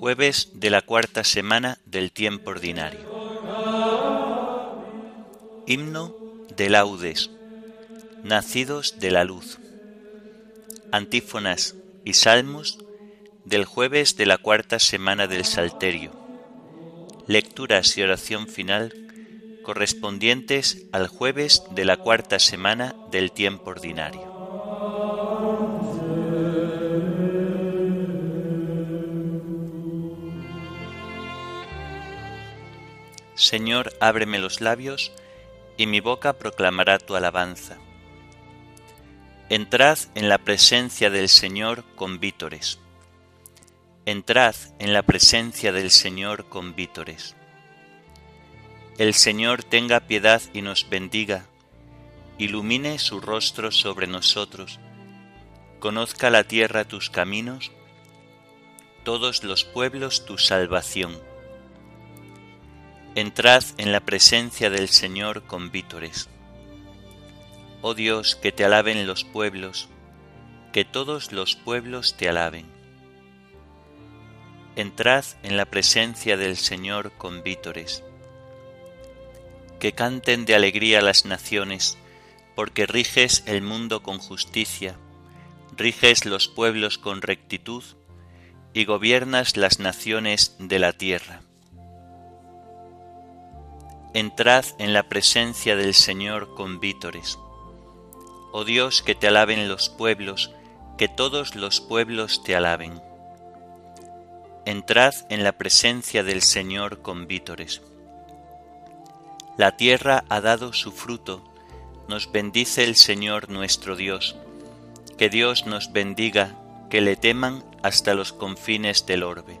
Jueves de la cuarta semana del tiempo ordinario. Himno de laudes, nacidos de la luz. Antífonas y salmos del jueves de la cuarta semana del Salterio. Lecturas y oración final correspondientes al jueves de la cuarta semana del tiempo ordinario. Señor, ábreme los labios, y mi boca proclamará tu alabanza. Entrad en la presencia del Señor con vítores. Entrad en la presencia del Señor con vítores. El Señor tenga piedad y nos bendiga, ilumine su rostro sobre nosotros, conozca la tierra tus caminos, todos los pueblos tu salvación Entrad en la presencia del Señor con vítores. Oh Dios, que te alaben los pueblos, que todos los pueblos te alaben. Entrad en la presencia del Señor con vítores. Que canten de alegría las naciones, porque riges el mundo con justicia, riges los pueblos con rectitud, y gobiernas las naciones de la tierra. Entrad en la presencia del Señor con vítores. Oh Dios, que te alaben los pueblos, que todos los pueblos te alaben. Entrad en la presencia del Señor con vítores. La tierra ha dado su fruto, nos bendice el Señor nuestro Dios. Que Dios nos bendiga, que le teman hasta los confines del orbe.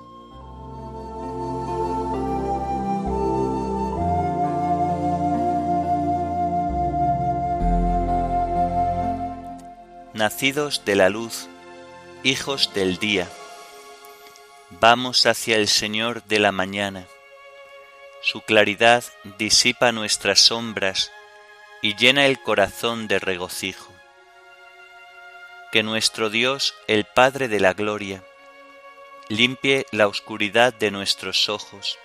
Nacidos de la luz, hijos del día. Vamos hacia el Señor de la mañana. Su claridad disipa nuestras sombras y llena el corazón de regocijo. Que nuestro Dios, el Padre de la Gloria, limpie la oscuridad de nuestros ojos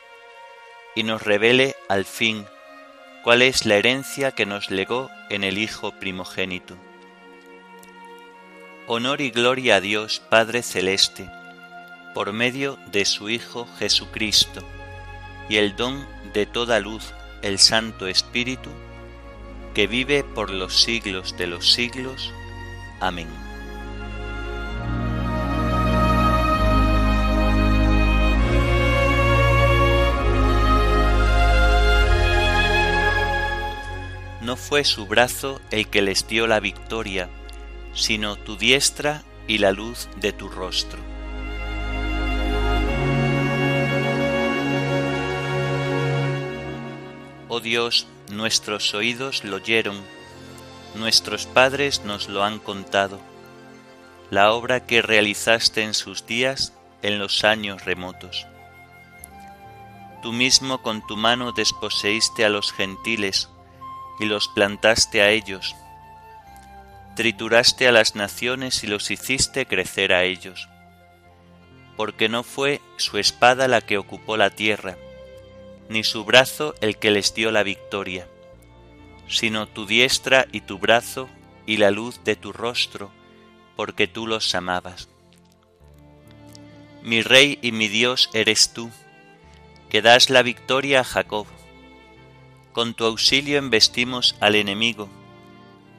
y nos revele al fin cuál es la herencia que nos legó en el Hijo primogénito. Honor y gloria a Dios Padre Celeste, por medio de su Hijo Jesucristo, y el don de toda luz, el Santo Espíritu, que vive por los siglos de los siglos. Amén. No fue su brazo el que les dio la victoria, sino tu diestra y la luz de tu rostro. Oh Dios, nuestros oídos lo oyeron, nuestros padres nos lo han contado, la obra que realizaste en sus días en los años remotos. Tú mismo con tu mano desposeíste a los gentiles y los plantaste a ellos trituraste a las naciones y los hiciste crecer a ellos. Porque no fue su espada la que ocupó la tierra, ni su brazo el que les dio la victoria, sino tu diestra y tu brazo y la luz de tu rostro, porque tú los amabas. Mi rey y mi Dios eres tú, que das la victoria a Jacob. Con tu auxilio embestimos al enemigo,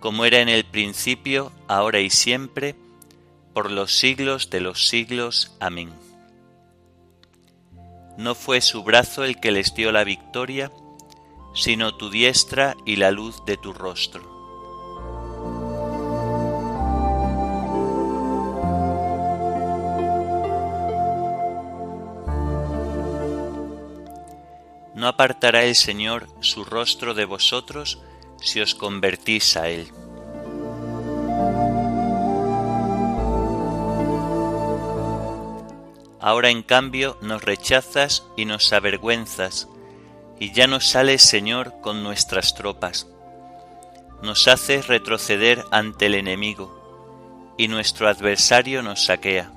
como era en el principio, ahora y siempre, por los siglos de los siglos. Amén. No fue su brazo el que les dio la victoria, sino tu diestra y la luz de tu rostro. No apartará el Señor su rostro de vosotros si os convertís a Él. Ahora en cambio nos rechazas y nos avergüenzas, y ya no sales, Señor, con nuestras tropas. Nos haces retroceder ante el enemigo, y nuestro adversario nos saquea.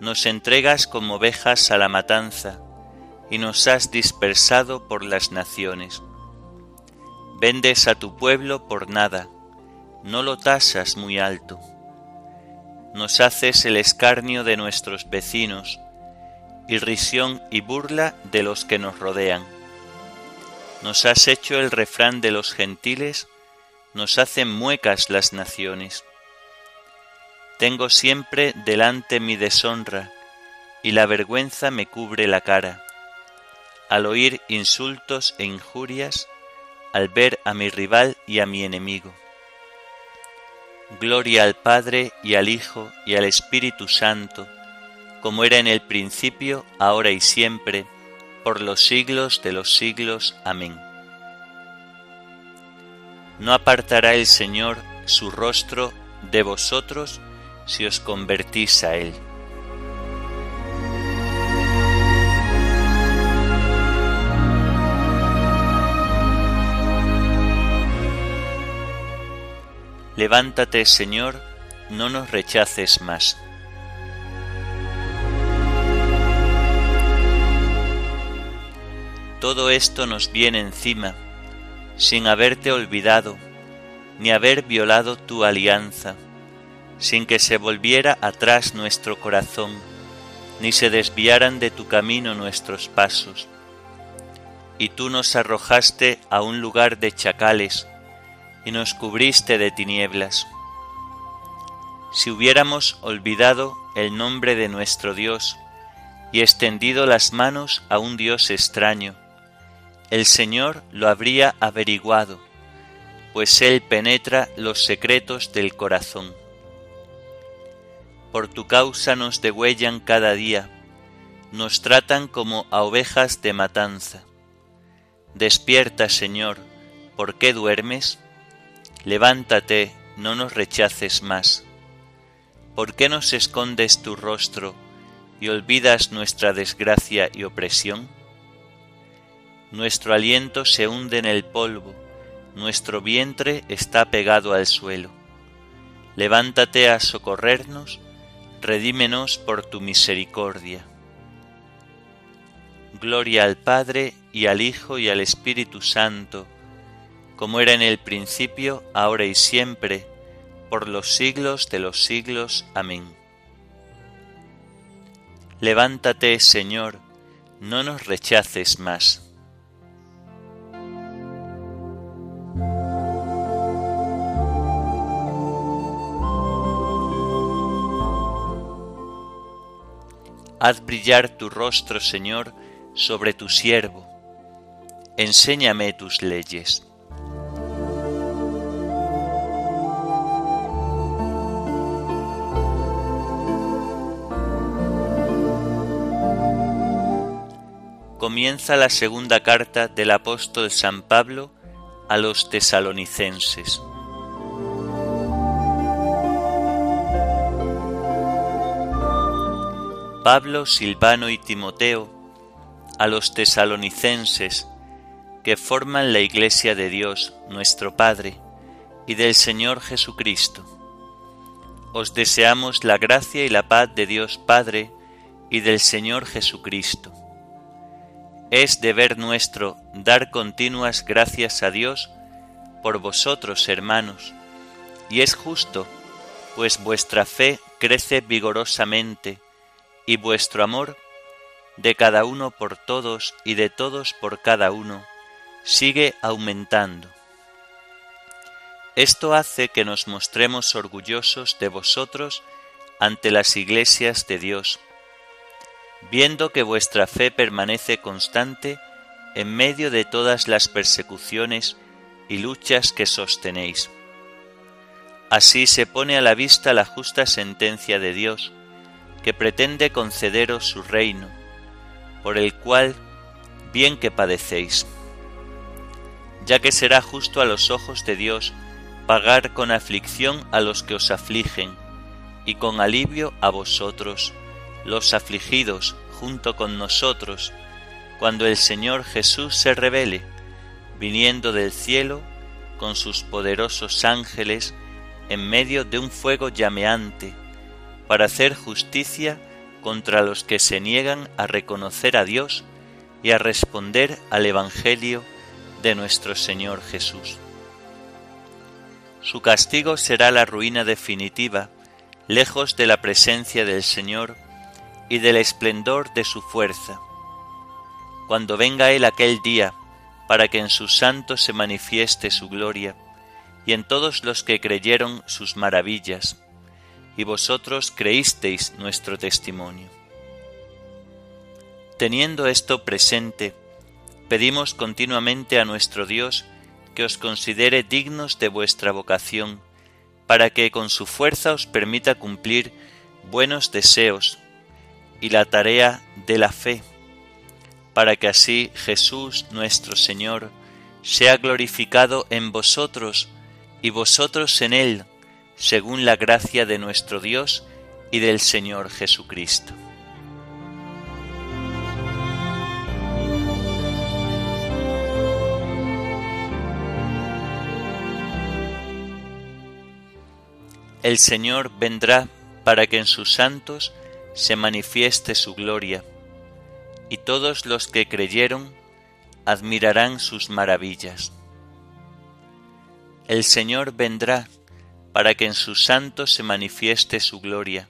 Nos entregas como ovejas a la matanza, y nos has dispersado por las naciones. Vendes a tu pueblo por nada, no lo tasas muy alto. Nos haces el escarnio de nuestros vecinos, irrisión y burla de los que nos rodean. Nos has hecho el refrán de los gentiles, nos hacen muecas las naciones. Tengo siempre delante mi deshonra, y la vergüenza me cubre la cara al oír insultos e injurias, al ver a mi rival y a mi enemigo. Gloria al Padre y al Hijo y al Espíritu Santo, como era en el principio, ahora y siempre, por los siglos de los siglos. Amén. No apartará el Señor su rostro de vosotros si os convertís a Él. Levántate, Señor, no nos rechaces más. Todo esto nos viene encima, sin haberte olvidado, ni haber violado tu alianza, sin que se volviera atrás nuestro corazón, ni se desviaran de tu camino nuestros pasos. Y tú nos arrojaste a un lugar de chacales, y nos cubriste de tinieblas. Si hubiéramos olvidado el nombre de nuestro Dios y extendido las manos a un Dios extraño, el Señor lo habría averiguado, pues Él penetra los secretos del corazón. Por tu causa nos degüellan cada día, nos tratan como a ovejas de matanza. Despierta, Señor, ¿por qué duermes? Levántate, no nos rechaces más. ¿Por qué nos escondes tu rostro y olvidas nuestra desgracia y opresión? Nuestro aliento se hunde en el polvo, nuestro vientre está pegado al suelo. Levántate a socorrernos, redímenos por tu misericordia. Gloria al Padre y al Hijo y al Espíritu Santo, como era en el principio, ahora y siempre, por los siglos de los siglos. Amén. Levántate, Señor, no nos rechaces más. Haz brillar tu rostro, Señor, sobre tu siervo. Enséñame tus leyes. Comienza la segunda carta del apóstol San Pablo a los tesalonicenses. Pablo, Silvano y Timoteo, a los tesalonicenses, que forman la Iglesia de Dios, nuestro Padre, y del Señor Jesucristo. Os deseamos la gracia y la paz de Dios Padre y del Señor Jesucristo es deber nuestro dar continuas gracias a Dios por vosotros, hermanos, y es justo, pues vuestra fe crece vigorosamente y vuestro amor, de cada uno por todos y de todos por cada uno, sigue aumentando. Esto hace que nos mostremos orgullosos de vosotros ante las iglesias de Dios, viendo que vuestra fe permanece constante en medio de todas las persecuciones y luchas que sostenéis. Así se pone a la vista la justa sentencia de Dios, que pretende concederos su reino, por el cual bien que padecéis, ya que será justo a los ojos de Dios pagar con aflicción a los que os afligen, y con alivio a vosotros, los afligidos, junto con nosotros, cuando el Señor Jesús se revele, viniendo del cielo con sus poderosos ángeles, en medio de un fuego llameante, para hacer justicia contra los que se niegan a reconocer a Dios y a responder al Evangelio de nuestro Señor Jesús. Su castigo será la ruina definitiva, lejos de la presencia del Señor y del esplendor de su fuerza. Cuando venga Él aquel día, para que en sus santos se manifieste su gloria, y en todos los que creyeron sus maravillas, y vosotros creísteis nuestro testimonio. Teniendo esto presente, pedimos continuamente a nuestro Dios que os considere dignos de vuestra vocación, para que con su fuerza os permita cumplir buenos deseos y la tarea de la fe, para que así Jesús nuestro Señor sea glorificado en vosotros y vosotros en él, según la gracia de nuestro Dios y del Señor Jesucristo. El Señor vendrá para que en sus santos se manifieste su gloria, y todos los que creyeron admirarán sus maravillas. El Señor vendrá para que en sus santos se manifieste su gloria,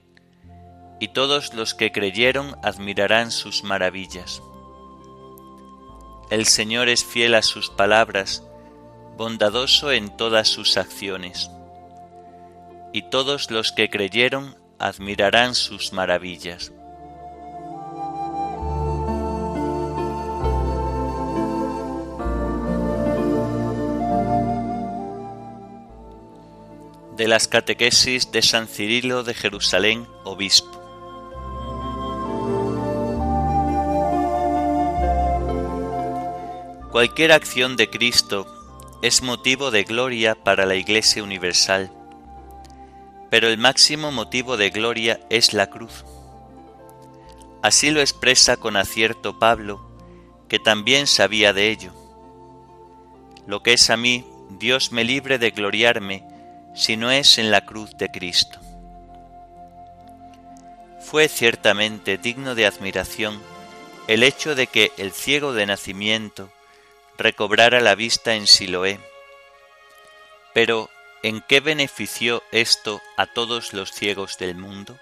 y todos los que creyeron admirarán sus maravillas. El Señor es fiel a sus palabras, bondadoso en todas sus acciones, y todos los que creyeron admirarán sus maravillas. de las catequesis de San Cirilo de Jerusalén, obispo. Cualquier acción de Cristo es motivo de gloria para la Iglesia Universal, pero el máximo motivo de gloria es la cruz. Así lo expresa con acierto Pablo, que también sabía de ello. Lo que es a mí, Dios me libre de gloriarme, si no es en la cruz de Cristo. Fue ciertamente digno de admiración el hecho de que el ciego de nacimiento recobrara la vista en Siloé. Pero, ¿en qué benefició esto a todos los ciegos del mundo?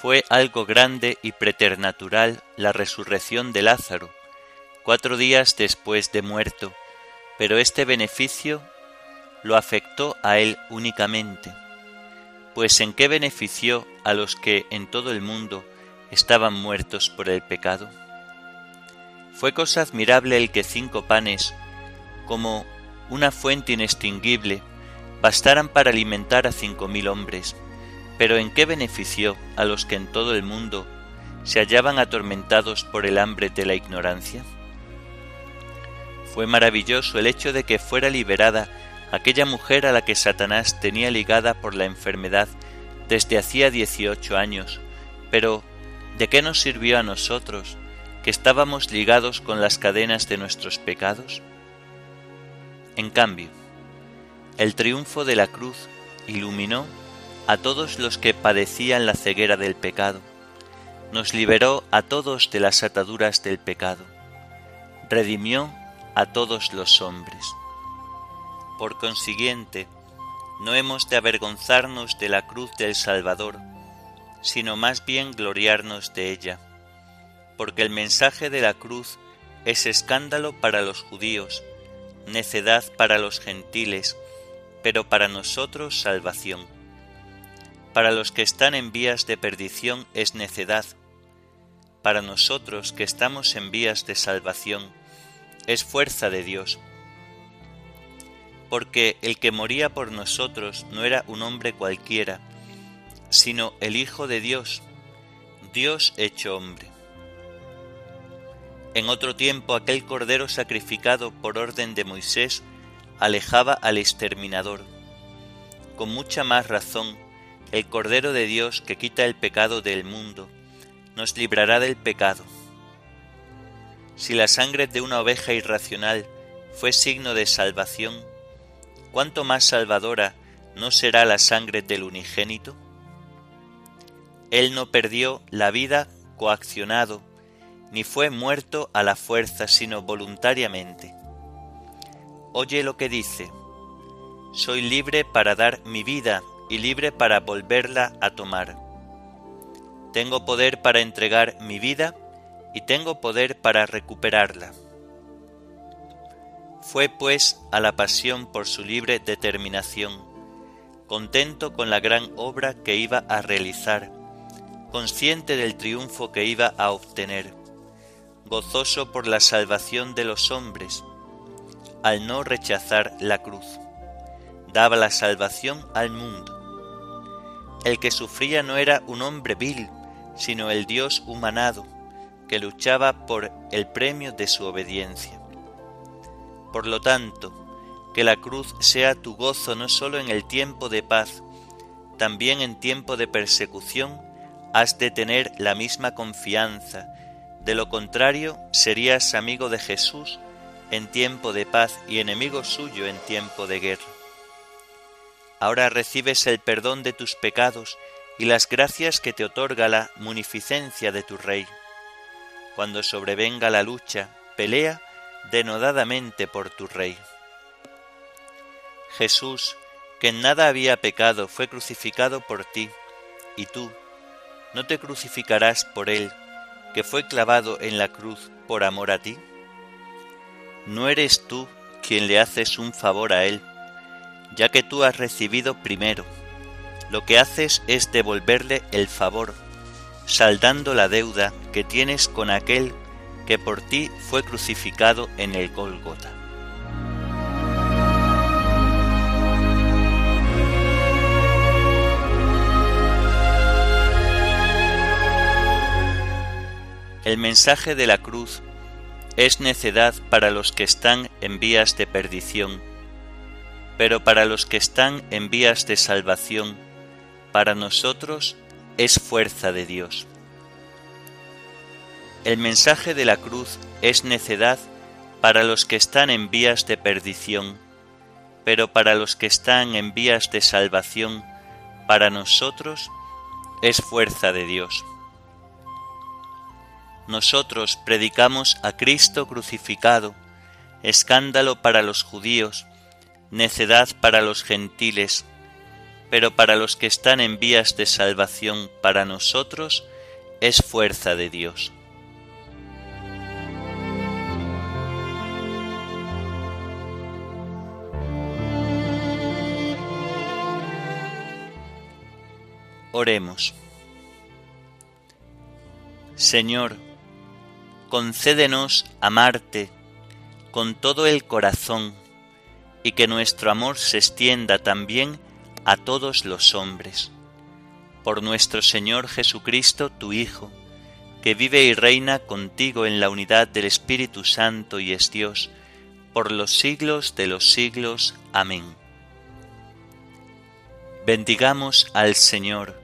Fue algo grande y preternatural la resurrección de Lázaro, cuatro días después de muerto, pero este beneficio lo afectó a él únicamente, pues en qué benefició a los que en todo el mundo estaban muertos por el pecado. Fue cosa admirable el que cinco panes, como una fuente inextinguible, bastaran para alimentar a cinco mil hombres, pero en qué benefició a los que en todo el mundo se hallaban atormentados por el hambre de la ignorancia. Fue maravilloso el hecho de que fuera liberada aquella mujer a la que Satanás tenía ligada por la enfermedad desde hacía dieciocho años, pero ¿de qué nos sirvió a nosotros que estábamos ligados con las cadenas de nuestros pecados? En cambio, el triunfo de la cruz iluminó a todos los que padecían la ceguera del pecado, nos liberó a todos de las ataduras del pecado, redimió a todos los hombres. Por consiguiente, no hemos de avergonzarnos de la cruz del Salvador, sino más bien gloriarnos de ella, porque el mensaje de la cruz es escándalo para los judíos, necedad para los gentiles, pero para nosotros salvación. Para los que están en vías de perdición es necedad, para nosotros que estamos en vías de salvación es fuerza de Dios. Porque el que moría por nosotros no era un hombre cualquiera, sino el Hijo de Dios, Dios hecho hombre. En otro tiempo aquel cordero sacrificado por orden de Moisés alejaba al exterminador. Con mucha más razón, el Cordero de Dios que quita el pecado del mundo, nos librará del pecado. Si la sangre de una oveja irracional fue signo de salvación, ¿cuánto más salvadora no será la sangre del unigénito? Él no perdió la vida coaccionado, ni fue muerto a la fuerza, sino voluntariamente. Oye lo que dice, soy libre para dar mi vida y libre para volverla a tomar. Tengo poder para entregar mi vida y tengo poder para recuperarla. Fue pues a la pasión por su libre determinación, contento con la gran obra que iba a realizar, consciente del triunfo que iba a obtener, gozoso por la salvación de los hombres, al no rechazar la cruz. Daba la salvación al mundo. El que sufría no era un hombre vil, sino el Dios humanado, que luchaba por el premio de su obediencia. Por lo tanto, que la cruz sea tu gozo no solo en el tiempo de paz, también en tiempo de persecución has de tener la misma confianza, de lo contrario serías amigo de Jesús en tiempo de paz y enemigo suyo en tiempo de guerra. Ahora recibes el perdón de tus pecados y las gracias que te otorga la munificencia de tu Rey. Cuando sobrevenga la lucha, pelea denodadamente por tu Rey. Jesús, que en nada había pecado, fue crucificado por ti, y tú, ¿no te crucificarás por él, que fue clavado en la cruz por amor a ti? ¿No eres tú quien le haces un favor a él, ya que tú has recibido primero? lo que haces es devolverle el favor, saldando la deuda que tienes con aquel que por ti fue crucificado en el Gólgota. El mensaje de la cruz es necedad para los que están en vías de perdición, pero para los que están en vías de salvación, para nosotros es fuerza de Dios. El mensaje de la cruz es necedad para los que están en vías de perdición, pero para los que están en vías de salvación, para nosotros es fuerza de Dios. Nosotros predicamos a Cristo crucificado, escándalo para los judíos, necedad para los gentiles, pero para los que están en vías de salvación, para nosotros, es fuerza de Dios. Oremos. Señor, concédenos amarte con todo el corazón y que nuestro amor se extienda también a todos los hombres. Por nuestro Señor Jesucristo, tu Hijo, que vive y reina contigo en la unidad del Espíritu Santo y es Dios, por los siglos de los siglos. Amén. Bendigamos al Señor,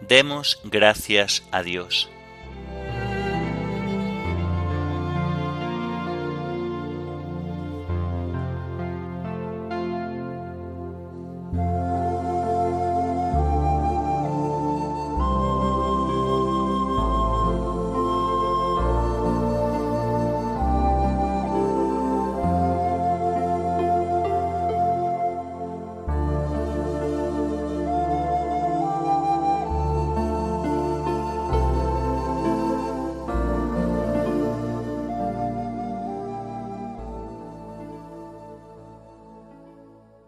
demos gracias a Dios.